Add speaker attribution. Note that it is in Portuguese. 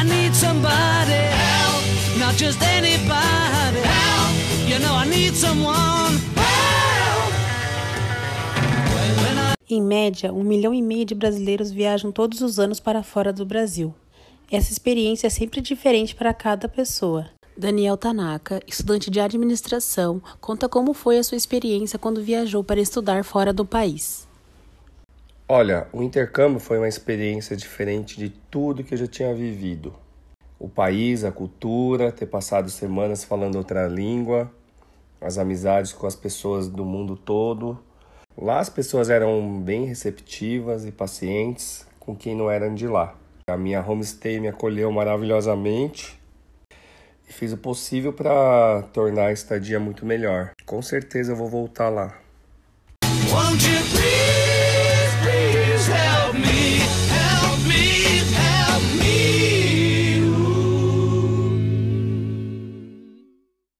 Speaker 1: I need somebody help, not just anybody help. You know I need someone help. When I
Speaker 2: Em média, um milhão e meio de brasileiros viajam todos os anos para fora do Brasil. Essa experiência é sempre diferente para cada pessoa. Daniel Tanaka, estudante de administração, conta como foi a sua experiência quando viajou para estudar fora do país.
Speaker 3: Olha, o intercâmbio foi uma experiência diferente de tudo que eu já tinha vivido. O país, a cultura, ter passado semanas falando outra língua, as amizades com as pessoas do mundo todo. Lá as pessoas eram bem receptivas e pacientes com quem não eram de lá. A minha homestay me acolheu maravilhosamente e fiz o possível para tornar a estadia muito melhor. Com certeza eu vou voltar lá.